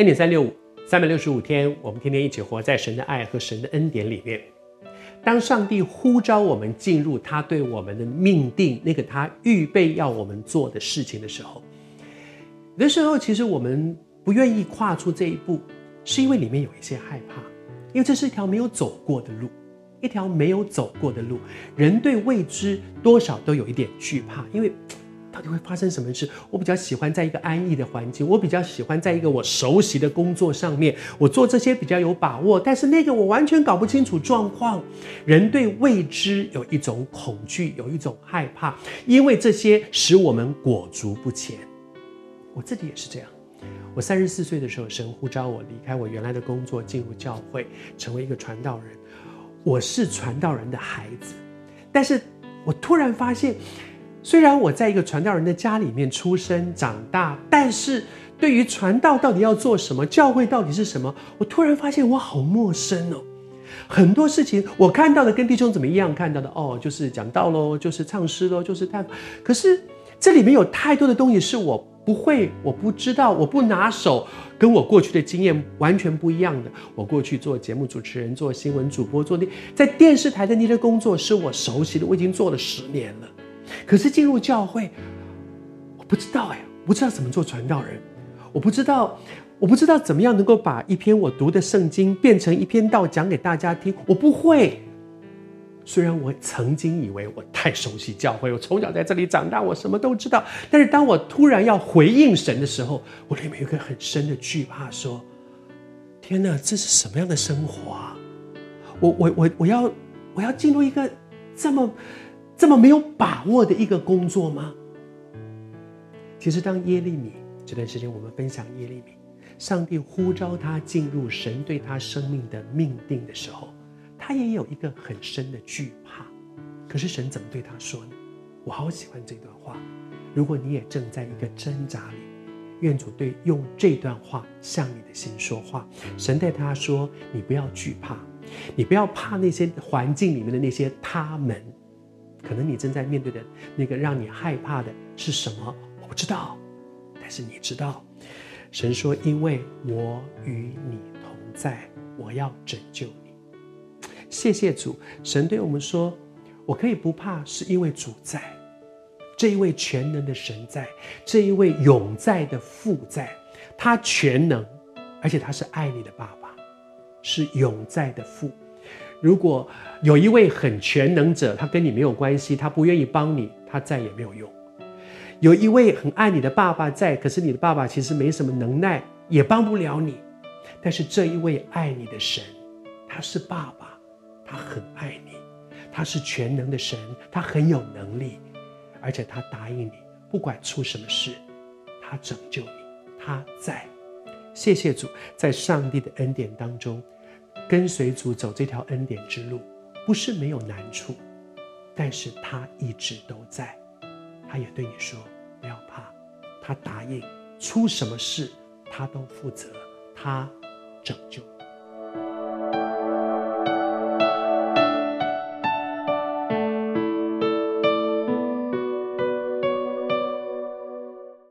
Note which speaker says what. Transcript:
Speaker 1: 恩典三六五，三百六十五天，我们天天一起活在神的爱和神的恩典里面。当上帝呼召我们进入他对我们的命定，那个他预备要我们做的事情的时候，有的时候其实我们不愿意跨出这一步，是因为里面有一些害怕，因为这是一条没有走过的路。一条没有走过的路，人对未知多少都有一点惧怕，因为到底会发生什么事？我比较喜欢在一个安逸的环境，我比较喜欢在一个我熟悉的工作上面，我做这些比较有把握。但是那个我完全搞不清楚状况，人对未知有一种恐惧，有一种害怕，因为这些使我们裹足不前。我自己也是这样。我三十四岁的时候，神呼召我离开我原来的工作，进入教会，成为一个传道人。我是传道人的孩子，但是我突然发现，虽然我在一个传道人的家里面出生长大，但是对于传道到底要做什么，教会到底是什么，我突然发现我好陌生哦。很多事情我看到的跟弟兄怎么一样看到的哦，就是讲道喽，就是唱诗喽，就是看。可是这里面有太多的东西是我。不会，我不知道，我不拿手，跟我过去的经验完全不一样的。我过去做节目主持人，做新闻主播，做那在电视台的那些工作是我熟悉的，我已经做了十年了。可是进入教会，我不知道哎，不知道怎么做传道人，我不知道，我不知道怎么样能够把一篇我读的圣经变成一篇道讲给大家听，我不会。虽然我曾经以为我太熟悉教会，我从小在这里长大，我什么都知道。但是当我突然要回应神的时候，我里面有个很深的惧怕，说：“天哪，这是什么样的生活啊？我我我我要我要进入一个这么这么没有把握的一个工作吗？”其实，当耶利米这段时间我们分享耶利米，上帝呼召他进入神对他生命的命定的时候。他也有一个很深的惧怕，可是神怎么对他说呢？我好喜欢这段话。如果你也正在一个挣扎里，愿主对用这段话向你的心说话。神对他说：“你不要惧怕，你不要怕那些环境里面的那些他们。可能你正在面对的那个让你害怕的是什么？我不知道，但是你知道。神说：因为我与你同在，我要拯救你。”谢谢主，神对我们说：“我可以不怕，是因为主在，这一位全能的神在，这一位永在的父在，他全能，而且他是爱你的爸爸，是永在的父。如果有一位很全能者，他跟你没有关系，他不愿意帮你，他再也没有用。有一位很爱你的爸爸在，可是你的爸爸其实没什么能耐，也帮不了你。但是这一位爱你的神，他是爸爸。”他很爱你，他是全能的神，他很有能力，而且他答应你，不管出什么事，他拯救你，他在。谢谢主，在上帝的恩典当中，跟随主走这条恩典之路，不是没有难处，但是他一直都在。他也对你说，不要怕，他答应，出什么事他都负责，他拯救。